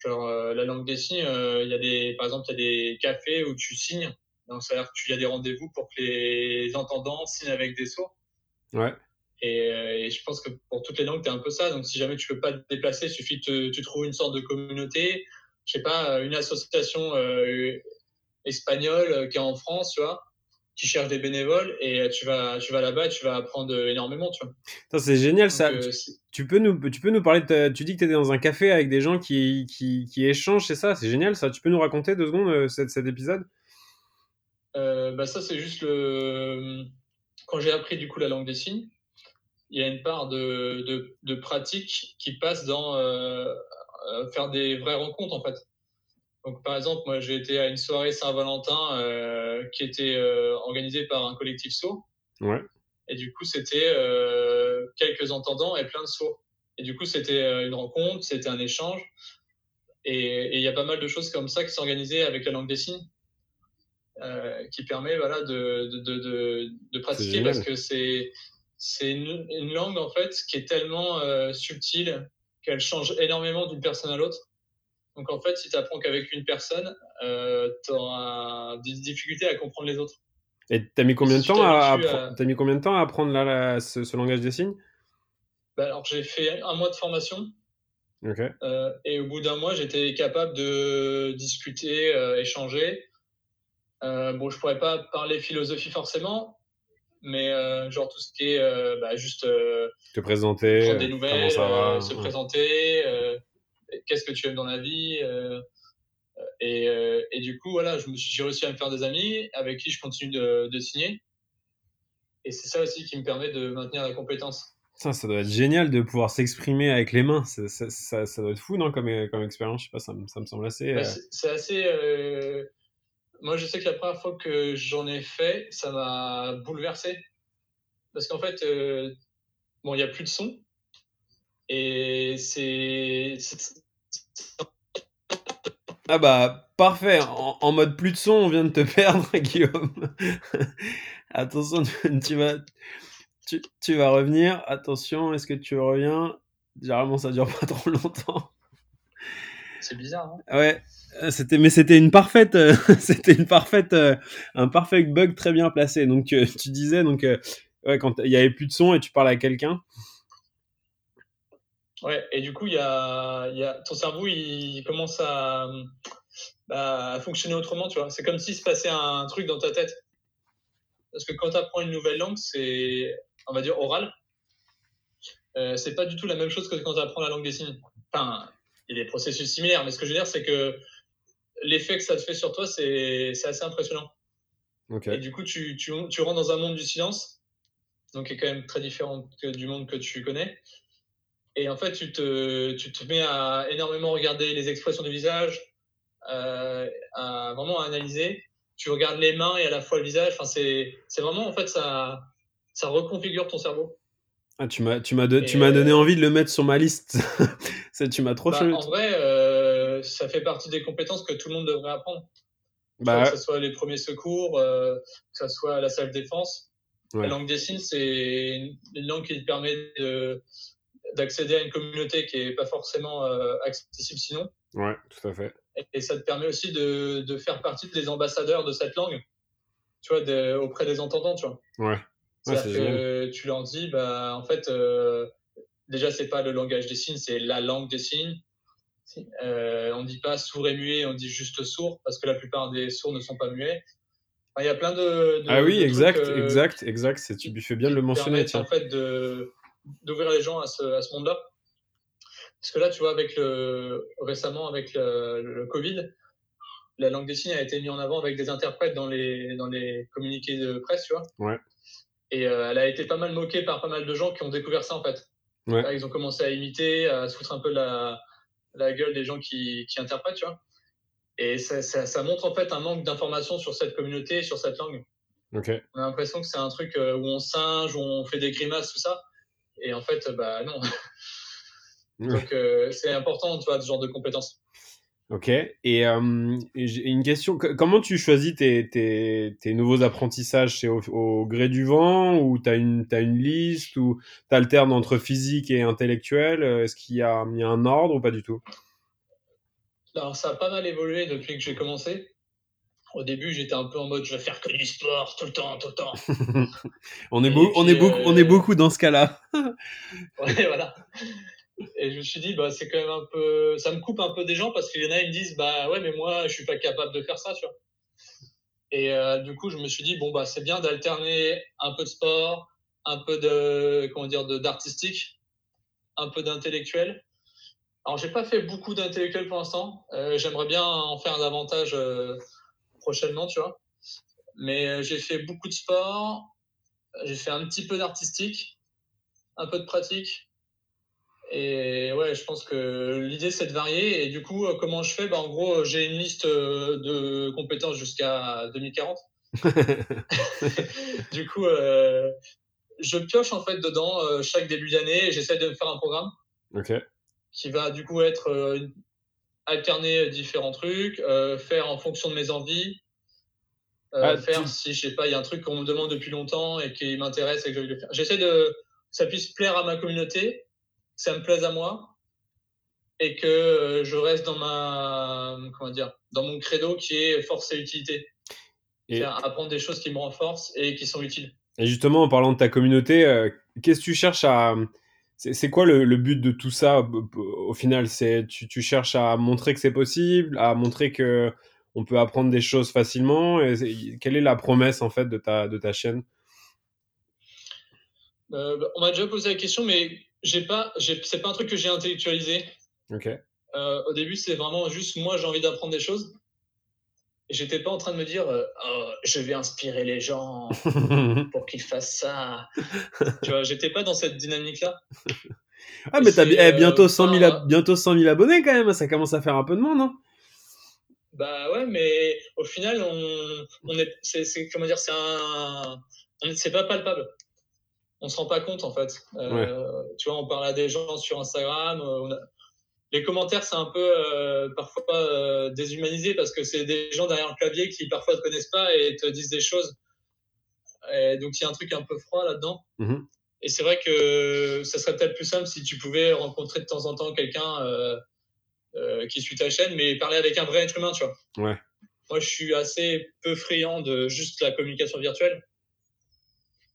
Genre, euh, la langue des signes, il y a des, par exemple, il y a des cafés où tu signes. Donc, ça veut dire qu'il y a des rendez-vous pour que les entendants signent avec des sourds. Ouais. Et, et, je pense que pour toutes les langues, tu un peu ça. Donc, si jamais tu peux pas te déplacer, il suffit que tu trouves une sorte de communauté. Je sais pas, une association espagnole qui est en France, tu vois qui cherche des bénévoles et tu vas, tu vas là-bas et tu vas apprendre énormément, tu vois. C'est génial ça. Euh, tu, peux nous, tu peux nous parler de tu dis que tu étais dans un café avec des gens qui, qui, qui échangent, c'est ça, c'est génial ça. Tu peux nous raconter deux secondes euh, cet, cet, épisode? Euh, bah ça c'est juste le quand j'ai appris du coup la langue des signes, il y a une part de, de, de pratique qui passe dans faire des vraies rencontres en fait. Donc, par exemple, moi, j'ai été à une soirée Saint-Valentin euh, qui était euh, organisée par un collectif sourd. Ouais. Et du coup, c'était euh, quelques entendants et plein de sourds. Et du coup, c'était euh, une rencontre, c'était un échange. Et il y a pas mal de choses comme ça qui sont organisées avec la langue des signes, euh, qui permet voilà, de, de, de, de pratiquer parce que c'est c'est une, une, langue en fait qui est tellement subtile qu'elle change énormément d'une personne à l'autre. Donc en fait, si tu apprends qu'avec une personne, euh, tu auras des difficultés à comprendre les autres. Et tu as mis combien de temps à, As mis combien de temps à apprendre là, ce, langage des signes? Bah, Alors j'ai fait un mois de formation. Euh, et au bout d'un mois, j'étais capable de discuter, euh, échanger. Euh, bon, je pourrais pas parler philosophie forcément, mais genre tout ce qui est bah, juste te présenter, prendre des nouvelles, se présenter, qu'est-ce que tu aimes dans la vie euh, et, euh, et, du coup, voilà, j'ai réussi à me faire des amis avec qui je continue de, de signer. Et c'est ça aussi qui me permet de maintenir la compétence. Ça, ça doit être génial de pouvoir s'exprimer avec les mains. Ça, ça, ça, ça, doit être fou, non, comme, comme expérience? Je sais pas, ça, ça me semble assez. Bah, euh, c'est assez. Moi, je sais que la première fois que j'en ai fait, ça m'a bouleversé. Parce qu'en fait, euh... bon, il n'y a plus de son. Et c'est. Ah bah, parfait. En, mode plus de son, on vient de te perdre, Guillaume. Attention, tu, vas, tu, tu, vas revenir. Attention, est-ce que tu reviens? Généralement, ça dure pas trop longtemps. C'est bizarre, hein Ouais. C'était, mais c'était une parfaite, c'était une parfaite, un parfait bug très bien placé. Donc, tu disais, donc, ouais, quand il y avait plus de son et tu parles à quelqu'un. Ouais, et du coup, il y a, y a, ton cerveau, il commence à, bah, à fonctionner autrement, tu vois. C'est comme s'il se passait un truc dans ta tête. Parce que quand tu apprends une nouvelle langue, c'est, on va dire, oral. Euh, c'est pas du tout la même chose que quand tu apprends la langue des signes. Enfin, il y a des processus similaires, mais ce que je veux dire, c'est que l'effet que ça te fait sur toi, c'est assez impressionnant. Et du coup, tu, tu, tu, rentres dans un monde du silence, donc qui est quand même très différent que, du monde que tu connais. Et en fait, tu te, tu te mets à énormément regarder les expressions du visage, euh, à vraiment analyser. Tu regardes les mains et à la fois le visage. Enfin, c'est vraiment, en fait, ça, ça reconfigure ton cerveau. Ah, tu m'as tu m'as donné envie de le mettre sur ma liste. tu m'as trop bah, En vrai, euh, ça fait partie des compétences que tout le monde devrait apprendre. Bah, que ce soit les premiers secours, euh, que ce soit la salle défense. La langue des signes, c'est une langue qui permet d'accéder à une communauté qui n'est pas forcément euh, accessible sinon. Ouais, tout à fait. Et, ça te permet aussi de, de, faire partie des ambassadeurs de cette langue, tu vois, auprès des entendants, tu vois. Ouais. C'est-à-dire que tu leur dis, bah, en fait, euh, déjà, c'est pas le langage des signes, c'est la langue des signes. Euh, on dit pas sourd et muet, on dit juste sourd, parce que la plupart des sourds ne sont pas muets. Il y a plein de. ah oui, exact, euh, exact, exact. Tu fais bien de le mentionner. en fait d'ouvrir les gens à ce, à ce monde-là. Parce que là, tu vois, avec le, récemment, avec le, le, Covid, la langue des signes a été mise en avant avec des interprètes dans les, dans les communiqués de presse, tu vois. Ouais. Et euh, elle a été pas mal moquée par pas mal de gens qui ont découvert ça en fait. Ouais. ils ont commencé à imiter, à se foutre un peu la, la gueule des gens qui, qui interprètent, tu vois. Et ça, ça, ça, montre en fait un manque d'informations sur cette communauté, sur cette langue. Okay. On a l'impression que c'est un truc euh, où on singe, où on fait des grimaces, tout ça. Et en fait, bah non. Donc euh, c'est important, tu vois, ce genre de compétences. Ok. Et euh, j'ai une question. Comment tu choisis tes, tes, tes nouveaux apprentissages? C'est au, gré du vent ou tu as une, as une liste ou tu alternes entre physique et intellectuel? Est-ce qu'il y, a un ordre ou pas du tout? Alors, ça a pas mal évolué depuis que j'ai commencé. Au début, j'étais un peu en mode je vais faire que du sport tout le temps, tout le temps. on, est beau, on, est beaucoup, on est euh, beaucoup dans ce cas-là. ouais, voilà. Et je me suis dit, bah, c'est quand même un peu, ça me coupe un peu des gens parce qu'il y en a, ils me disent, bah ouais, mais moi, je suis pas capable de faire ça, tu. Et euh, du coup, je me suis dit, bon, bah, c'est bien d'alterner un peu de sport, un peu de, comment dire, d'artistique, un peu d'intellectuel. Alors, j'ai pas fait beaucoup d'intellectuel pour l'instant. Euh, j'aimerais bien en faire davantage euh, prochainement, tu vois. Mais j'ai fait beaucoup de sport, j'ai fait un petit peu d'artistique, un peu de pratique et ouais, je pense que l'idée, c'est de varier. Et du coup, euh, comment je fais? Bah, En gros, j'ai une liste euh, de compétences jusqu'à 2040. du coup, euh, je pioche en fait dedans chaque début d'année et j'essaie de me faire un programme qui va du coup être alterner différents trucs, faire en fonction de mes envies, ah, faire si je sais pas, il y a un truc qu'on me demande depuis longtemps et qui m'intéresse et que je vais le faire. J'essaie de ça puisse plaire à ma communauté ça me plaise à moi et que euh, je reste dans ma comment dire dans mon credo qui est force et utilité. Et apprendre des choses qui me renforcent et qui sont utiles. Et justement, en parlant de ta communauté, euh, qu'est-ce que tu cherches à c'est quoi le, but de tout ça au final? C'est tu, tu, cherches à montrer que c'est possible, à montrer que on peut apprendre des choses facilement. Et quelle est la promesse en fait de ta de ta chaîne? Euh, bah, On m'a déjà posé la question, mais j'ai pas, c'est pas un truc que j'ai intellectualisé. Ok. Euh, au début, c'est vraiment juste moi, j'ai envie d'apprendre des choses. J'étais pas en train de me dire, euh, oh, je vais inspirer les gens pour qu'ils fassent ça. tu vois, j'étais pas dans cette dynamique-là. Ah, mais t'as eh, bientôt, 100 000 bientôt 100 000 abonnés quand même, ça commence à faire un peu de monde, hein Bah ouais, mais au final, on, on est, c'est, comment dire, c'est un, c'est pas palpable on se rend pas compte en fait. Euh, tu vois, on parle à des gens sur Instagram. Euh, les commentaires, c'est un peu euh, parfois déshumanisé parce que c'est des gens derrière le clavier qui parfois te connaissent pas et te disent des choses. Et donc il y a un truc un peu froid là-dedans. Mm-hmm. Et c'est vrai que ça serait peut-être plus simple si tu pouvais rencontrer de temps en temps quelqu'un qui suit ta chaîne, mais parler avec un vrai être humain, tu vois. Ouais. Moi, je suis assez peu friand de juste la communication virtuelle.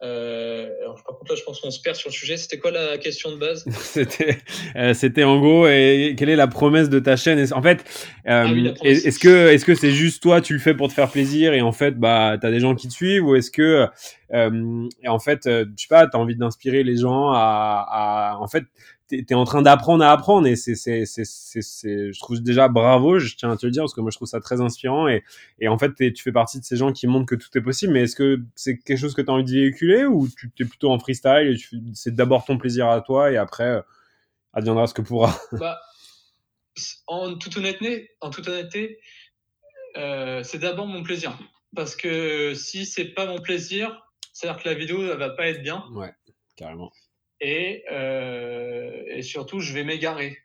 Euh, alors, par contre, là, je pense qu'on se perd sur le sujet. C'était quoi la question de base? C'était, euh, c'était en gros, et, quelle est la promesse de ta chaîne? En fait, euh, Ah oui, est-ce que, est-ce que c'est juste toi, tu le fais pour te faire plaisir et en fait, bah, t'as des gens qui te suivent? Ou est-ce que, euh, et en fait, euh, je sais pas, t'as envie d'inspirer les gens à, à en fait, t'es, t'es en train d'apprendre à apprendre et c'est, c'est, c'est, c'est, c'est- je trouve déjà bravo, je tiens à te le dire parce que moi je trouve ça très inspirant et, et en fait, t'es- tu fais partie de ces gens qui montrent que tout est possible. Mais est-ce que c'est quelque chose que tu as envie de véhiculer ou tu es plutôt en freestyle et c'est d'abord ton plaisir à toi et après, euh, adviendra ce que pourra bah, en toute honnêteté, en toute honnêteté euh, c'est d'abord mon plaisir. Parce que si c'est pas mon plaisir, c'est-à-dire que la vidéo elle va pas être bien Ouais, carrément. Et, euh, et surtout je vais m'égarer.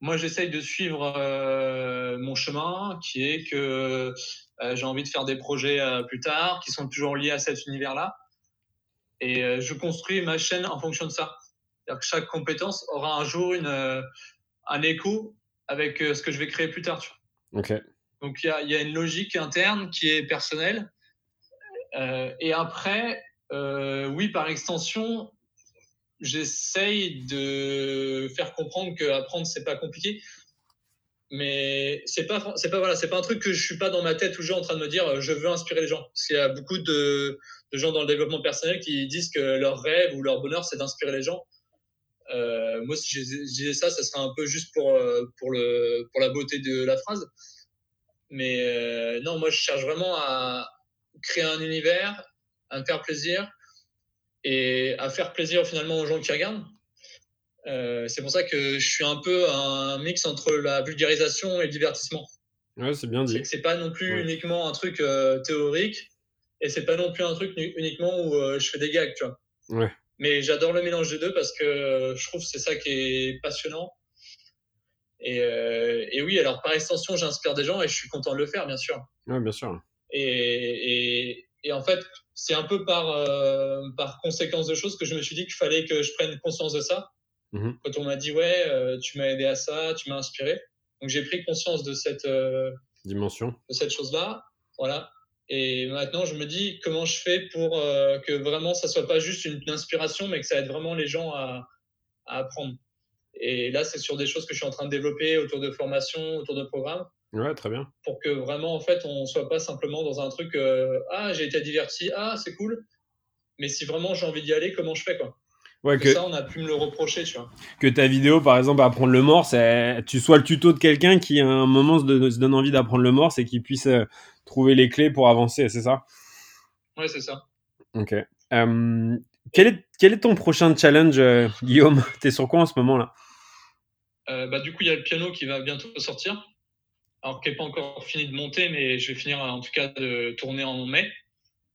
Moi, j'essaye de suivre euh, mon chemin, qui est que euh, j'ai envie de faire des projets euh, plus tard, qui sont toujours liés à cet univers-là. Et je construis ma chaîne en fonction de ça. C'est-à-dire que chaque compétence aura un jour une, un écho avec ce que je vais créer plus tard. tu vois. Ok. Donc, il y a, il y a une logique interne qui est personnelle. Et après, oui, par extension, j'essaye de faire comprendre que apprendre c'est pas compliqué. Mais c'est pas c'est pas voilà c'est pas un truc que je suis pas dans ma tête toujours en train de me dire euh, je veux inspirer les gens. Parce qu'il y a beaucoup de, gens dans le développement personnel qui disent que leur rêve ou leur bonheur c'est d'inspirer les gens. Euh, moi si je disais ça ça serait un peu juste pour euh, pour le pour la beauté de la phrase. Mais euh, non moi je cherche vraiment à créer un univers à me faire plaisir et à faire plaisir finalement aux gens qui regardent. Euh, c'est pour ça que je suis un peu un mix entre la vulgarisation et le divertissement. Ouais, c'est bien dit. c'est pas non plus Ouais. uniquement un truc euh, théorique et c'est pas non plus un truc uniquement où euh, je fais des gags, tu vois. Ouais. Mais j'adore le mélange des deux parce que je trouve que c'est ça qui est passionnant. Et, et oui, alors par extension, j'inspire des gens et je suis content de le faire, bien sûr. Ouais, bien sûr. Et, et, et en fait, c'est un peu par, euh, par conséquence de choses que je me suis dit qu'il fallait que je prenne conscience de ça. Mhm. Quand on m'a dit, ouais, euh, tu m'as aidé à ça, tu m'as inspiré. Donc j'ai pris conscience de cette, euh, Dimension. de cette chose-là. Voilà. Et maintenant, je me dis comment je fais pour euh, que vraiment ça soit pas juste une inspiration, mais que ça aide vraiment les gens à, à apprendre. Et là, c'est sur des choses que je suis en train de développer autour de formation, autour de programmes Ouais, très bien. pour que vraiment en fait on soit pas simplement dans un truc euh, ah j'ai été diverti ah c'est cool mais si vraiment j'ai envie d'y aller comment je fais quoi? Ouais, que que, ça on a pu me le reprocher tu vois. que ta vidéo, par exemple, apprendre le morse, tu sois le tuto de quelqu'un qui, à un moment, se donne, se donne envie d'apprendre le morse et qui puisse euh, trouver les clés pour avancer, c'est ça? Ouais c'est ça. Ok. Euh, quel, est, quel est ton prochain challenge, euh, Guillaume? T'es sur quoi en ce moment là? Euh, bah du coup il y a le piano qui va bientôt sortir alors qui est pas encore fini de monter mais je vais finir en tout cas de tourner en mai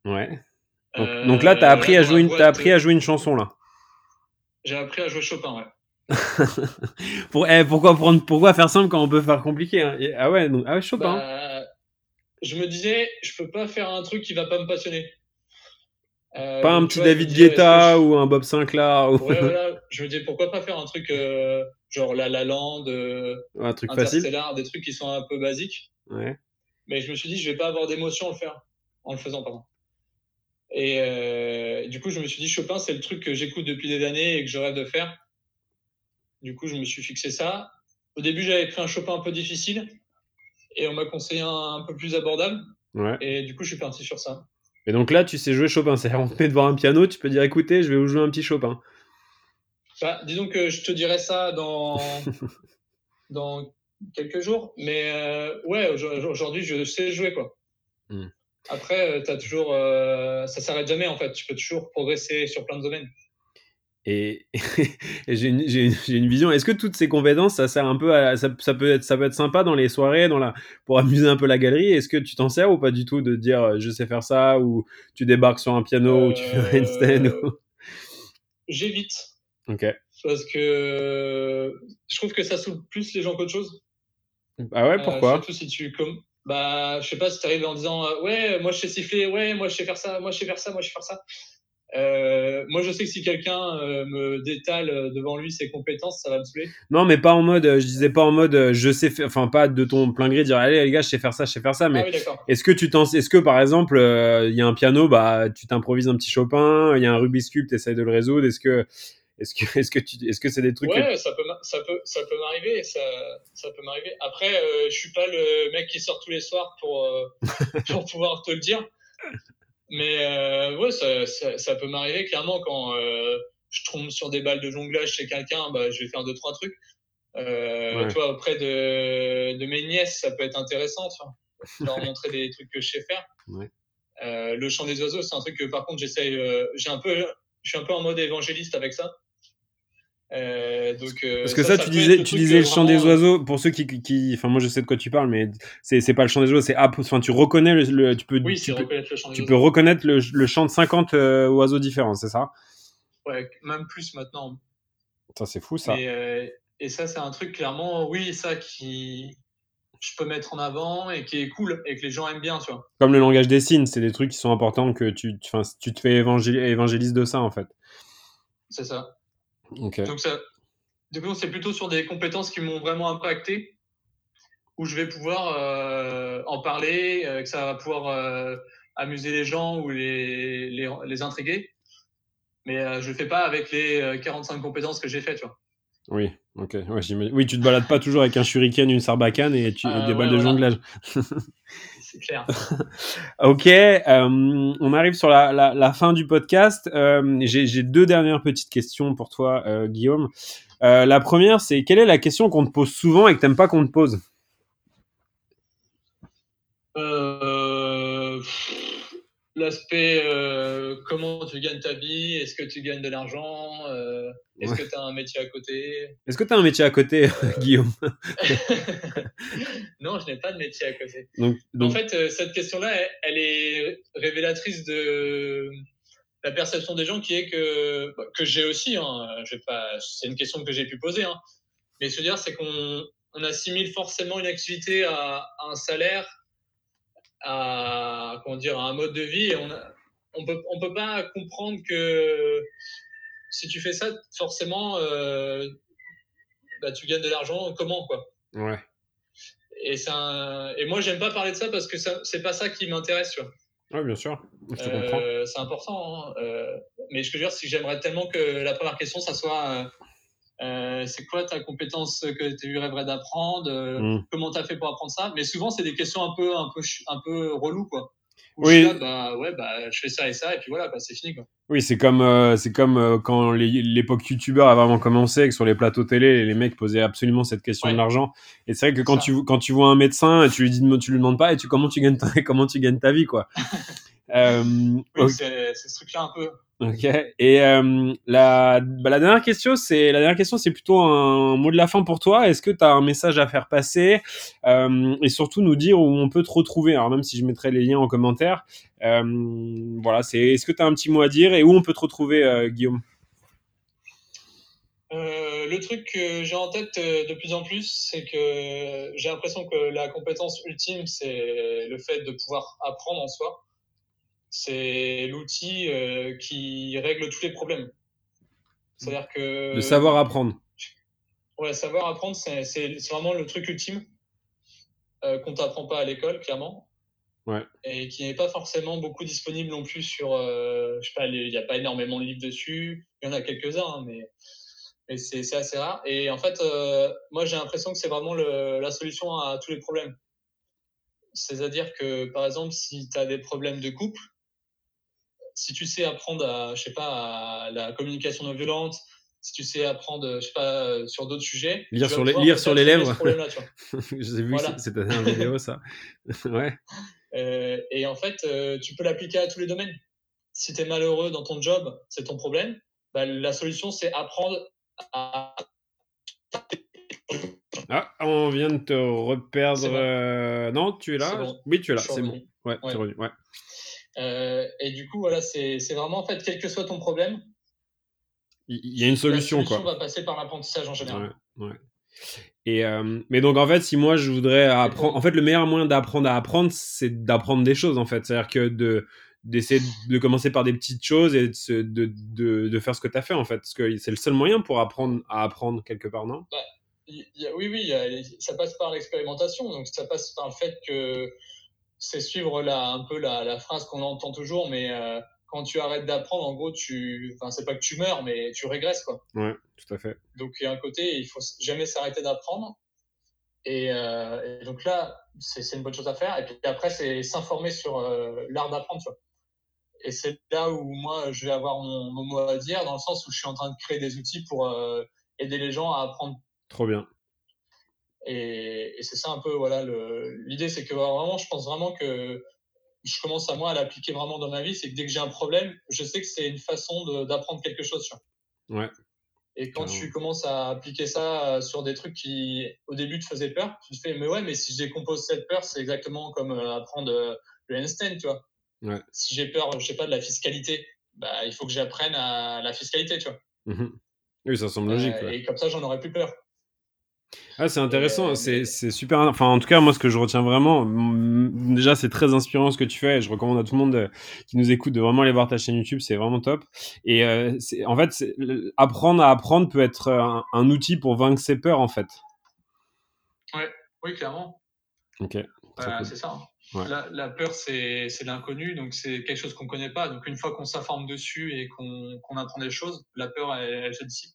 Ouais. Donc, Euh, donc là, t'as appris, à jouer une, t'as appris à jouer une chanson là. j'ai appris à jouer Chopin ouais Pour, eh, pourquoi, prendre, pourquoi faire simple quand on peut faire compliqué hein? Et- Ah ouais, donc, ah ouais, Chopin. Bah, je me disais je peux pas faire un truc qui va pas me passionner Euh, Pas un petit tu vois, David Guetta ou un Bob Sinclair ou Ouais, voilà. Je me dis pourquoi pas faire un truc euh, genre La La Land, euh, un truc facile. Des trucs qui sont un peu basiques. Ouais. Mais je me suis dit, je vais pas avoir d'émotion en le faire, en le faisant, pardon. Et euh, du coup, je me suis dit, Chopin, c'est le truc que j'écoute depuis des années et que je rêve de faire. Du coup, je me suis fixé ça. Au début, j'avais pris un Chopin un peu difficile et on m'a conseillé un, un peu plus abordable. ouais. Et du coup, je suis parti sur ça. Et donc là, tu sais jouer Chopin. C'est-à-dire, on te met devant un piano, tu peux dire écoutez, je vais vous jouer un petit Chopin. Bah, disons que je te dirai ça dans, dans quelques jours. Mais euh, ouais, aujourd- aujourd'hui, je sais jouer, quoi. Hmm. Après, tu as toujours. euh, ça s'arrête jamais, en fait. Tu peux toujours progresser sur plein de domaines. Et, et j'ai une, une- une vision. Est-ce que toutes ces compétences, ça sert un peu à, ça, ça peut être, ça peut être sympa dans les soirées, dans la, pour amuser un peu la galerie? Est-ce que tu t'en sers ou pas du tout de dire euh, je sais faire ça ou tu débarques sur un piano ou tu fais un handstand ou... J'évite. Ok. Parce que je trouve que ça saoule plus les gens qu'autre chose. Ah ouais, Euh, pourquoi? surtout si tu. Comme, bah, je sais pas si tu arrives en disant euh, Ouais, moi je sais siffler, ouais, moi je sais faire ça, moi je sais faire ça, moi je sais faire ça. Euh, moi, je sais que si quelqu'un euh, me détale devant lui ses compétences, ça va me saouler. Non, mais pas en mode, je disais pas en mode, je sais faire, enfin pas de ton plein gré dire allez les gars, je sais faire ça, je sais faire ça, mais ah oui, est-ce que tu t'en, est-ce que par exemple, il y a un piano, bah tu t'improvises un petit Chopin, il y a un Rubik's cube, t'essayes de le résoudre, est-ce que est-ce que est-ce que tu est-ce que c'est des trucs Ouais, ça peut ça peut ça peut m'arriver, ça ça peut m'arriver. Après, euh, je suis pas le mec qui sort tous les soirs pour pour pouvoir te le dire. Mais euh, ouais, ça, ça, ça peut m'arriver clairement quand euh, je tombe sur des balles de jonglage chez quelqu'un, bah, je vais faire deux trois trucs. Euh, Toi, auprès de, de mes nièces, ça peut être intéressant, tu leur montrer des trucs que je sais faire. Ouais. Euh, le chant des oiseaux, c'est un truc que par contre j'essaye. Euh, j'ai un peu, je suis un peu en mode évangéliste avec ça. Euh, donc, euh, Parce que ça, ça, tu disais, tu disais le chant des oiseaux. Pour ceux qui, qui, enfin, moi, je sais de quoi tu parles, mais c'est, pas le chant des oiseaux, c'est enfin, tu reconnais le, tu peux, oui, tu, peux, le chant tu peux reconnaître le, le, chant de 50 euh, oiseaux différents, c'est ça? Ouais, même plus maintenant. Ça, c'est fou, ça. Et, euh, et ça, c'est un truc clairement, oui, ça qui, je peux mettre en avant et qui est cool et que les gens aiment bien, tu vois. Comme le langage des signes, c'est des trucs qui sont importants que tu, tu te fais évangéliste de ça, en fait. C'est ça. Okay. Donc ça, du coup, c'est plutôt sur des compétences qui m'ont vraiment impacté, où je vais pouvoir euh, en parler, euh, que ça va pouvoir euh, amuser les gens ou les, les, les intriguer. Mais je le fais pas avec les 45 compétences que j'ai fait, tu vois. Oui, ok. Ouais, oui, tu te balades pas toujours avec un shuriken, une sarbacane et, tu, et des balles de voilà. jonglage. C'est clair. ok, euh, on arrive sur la, la, la, fin du podcast. Euh, J'ai deux dernières petites questions pour toi, euh, Guillaume. La première, c'est quelle est la question qu'on te pose souvent et que t'aimes pas qu'on te pose? L'aspect euh, comment tu gagnes ta vie, est-ce que tu gagnes de l'argent, euh, est-ce ouais. que tu as un métier à côté? Est-ce que tu as un métier à côté, Guillaume? Non, je n'ai pas de métier à côté. Donc, donc... En fait, euh, cette question-là, elle, elle, est révélatrice de la perception des gens qui est que, que j'ai aussi, hein, c'est une question que j'ai pu poser, hein, mais se dire, c'est qu'on on assimile forcément une activité à, à un salaire à comment dire à un mode de vie et on on peut on peut pas comprendre que si tu fais ça forcément euh, bah, tu gagnes de l'argent comment quoi. Ouais. Et c'est et moi j'aime pas parler de ça parce que c'est pas ça qui m'intéresse ouais bien sûr. Je te euh, c'est important hein. euh, mais je veux dire c'est que j'aimerais tellement que la première question ça soit euh, c'est quoi ta compétence que tu rêverais d'apprendre? Mmh. Comment tu as fait pour apprendre ça? Mais souvent, c'est des questions un peu, un peu, un peu relou, quoi. Où oui. Je, là, bah, ouais, bah, je fais ça et ça, et puis voilà, bah, c'est fini, quoi. Oui, c'est comme, euh, c'est comme euh, quand l'époque youtubeur a vraiment commencé, que sur les plateaux télé, les mecs posaient absolument cette question ouais. de l'argent. Et c'est vrai que quand tu, quand tu vois un médecin, tu lui, dis, tu lui demandes pas, et tu, comment, tu gagnes ta, comment tu gagnes ta vie, quoi. euh, oui, okay. c'est ce truc-là un peu. Ok. Et euh, la, bah, la dernière question, c'est la dernière question, c'est plutôt un, mot de la fin pour toi. Est-ce que tu as un message à faire passer euh, et surtout nous dire où on peut te retrouver? Alors même si je mettrai les liens en commentaire, euh, voilà, c'est est-ce que tu as un petit mot à dire et où on peut te retrouver, euh, Guillaume? Euh, le truc que j'ai en tête de plus en plus, c'est que j'ai l'impression que la compétence ultime, c'est le fait de pouvoir apprendre en soi c'est l'outil euh, qui règle tous les problèmes. C'est-à-dire que. De savoir apprendre. Ouais, savoir apprendre, c'est vraiment le truc ultime euh, qu'on t'apprend pas à l'école, clairement. Ouais. Et qui n'est pas forcément beaucoup disponible non plus sur. Euh, je sais pas, il n'y a pas énormément de livres dessus. Il y en a quelques-uns, hein, mais, mais c'est assez rare. Et en fait, euh, moi, j'ai l'impression que c'est vraiment le, la solution à tous les problèmes. C'est-à-dire que, par exemple, si tu as des problèmes de couple, si tu sais apprendre à, je sais pas, à la communication non violente, si tu sais apprendre, je sais pas, sur d'autres sujets. Lire sur les, lire sur les lèvres. J'ai vu voilà. c'était une vidéo, ça. ouais. Euh, et en fait, euh, tu peux l'appliquer à tous les domaines. Si tu es malheureux dans ton job, c'est ton problème. Bah, la solution, c'est apprendre à. Ah, on vient de te reperdre. Bon. Euh... Non, tu es là? Bon. Oui, tu es là, c'est bon. Ouais, revenu. Ouais. Euh, et du coup, voilà, c'est vraiment en fait, quel que soit ton problème, il y a une solution, la solution quoi. va passer par l'apprentissage en général. Ouais. Et euh, mais donc en fait, si moi je voudrais apprendre, en fait, le meilleur moyen d'apprendre à apprendre, c'est d'apprendre des choses en fait. C'est-à-dire que de d'essayer de commencer par des petites choses et de, de, de, de faire ce que tu as fait en fait Parce que c'est le seul moyen pour apprendre à apprendre quelque part, non? Bah, oui, oui, ça passe par l'expérimentation. Donc ça passe par le fait que c'est suivre la, un peu la, la phrase qu'on entend toujours, mais euh, quand tu arrêtes d'apprendre, en gros, tu, enfin, c'est pas que tu meurs, mais tu régresses, quoi. Ouais, tout à fait. Donc il y a un côté, il faut jamais s'arrêter d'apprendre. Et, euh, et, donc là, c'est une bonne chose à faire. Et puis après, c'est s'informer sur euh, l'art d'apprendre, tu vois. Et c'est là où moi, je vais avoir mon, mon, mot à dire, dans le sens où je suis en train de créer des outils pour euh, aider les gens à apprendre. Trop bien. Et, et c'est ça un peu, voilà, l'idée, c'est que vraiment, je pense vraiment que je commence à moi à l'appliquer vraiment dans ma vie, c'est que dès que j'ai un problème, je sais que c'est une façon d'apprendre quelque chose. Ouais. Et quand tu commences à appliquer ça sur des trucs qui, au début, te faisaient peur, tu te fais, mais ouais, mais si je décompose cette peur, c'est exactement comme apprendre le handstand, tu vois. Ouais. Si j'ai peur, je sais pas, de la fiscalité, bah, il faut que j'apprenne à la fiscalité, tu vois. Mmh oui, ça semble logique. Euh, Et comme ça, j'en aurais plus peur. Ah, c'est intéressant, euh, c'est super. Enfin, en tout cas, moi, ce que je retiens vraiment, déjà, c'est très inspirant ce que tu fais. Et je recommande à tout le monde qui nous écoute de vraiment aller voir ta chaîne YouTube, c'est vraiment top. Et euh, en fait, apprendre à apprendre peut être un, outil pour vaincre ses peurs, en fait. Ouais, oui, clairement. Ok. c'est ça. Hein. La, la, peur, c'est l'inconnu, donc c'est quelque chose qu'on connaît pas. Donc une fois qu'on s'informe dessus et qu'on apprend des choses, la peur, elle, elle se dissipe.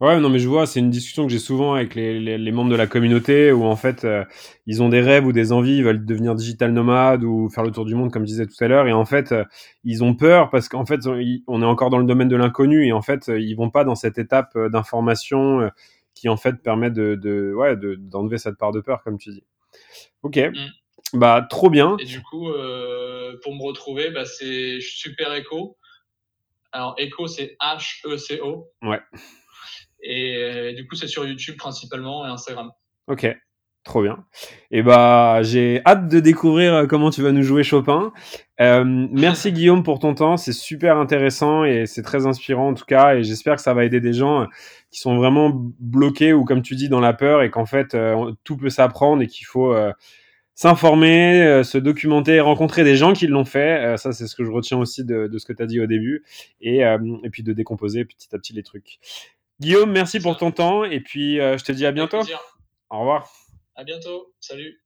Ouais, non, mais je vois, c'est une discussion que j'ai souvent avec les, les, les, membres de la communauté où en fait, euh, ils ont des rêves ou des envies, ils veulent devenir digital nomade ou faire le tour du monde, comme je disais tout à l'heure, et en fait, euh, ils ont peur parce qu'en fait, on est encore dans le domaine de l'inconnu et en fait, euh, ils vont pas dans cette étape d'information qui en fait permet de, de ouais, d'enlever cette part de peur, comme tu dis. Ok, mm. bah trop bien. Et du coup, pour me retrouver, bah, c'est Super Echo. Alors, Echo, c'est H-E-C-O. Ouais. Et euh, du coup, c'est sur YouTube principalement et Instagram. Ok, trop bien. Et bah, j'ai hâte de découvrir euh, comment tu vas nous jouer Chopin. Euh, merci Guillaume pour ton temps, c'est super intéressant et c'est très inspirant en tout cas. Et j'espère que ça va aider des gens qui sont vraiment bloqués ou comme tu dis dans la peur et qu'en fait tout peut s'apprendre et qu'il faut s'informer, se documenter, rencontrer des gens qui l'ont fait. ça, c'est ce que je retiens aussi de, de ce que tu as dit au début. Et, et puis de décomposer petit à petit les trucs. Guillaume, merci pour ton temps et puis euh, je te dis à bientôt. Au revoir. À bientôt. Salut.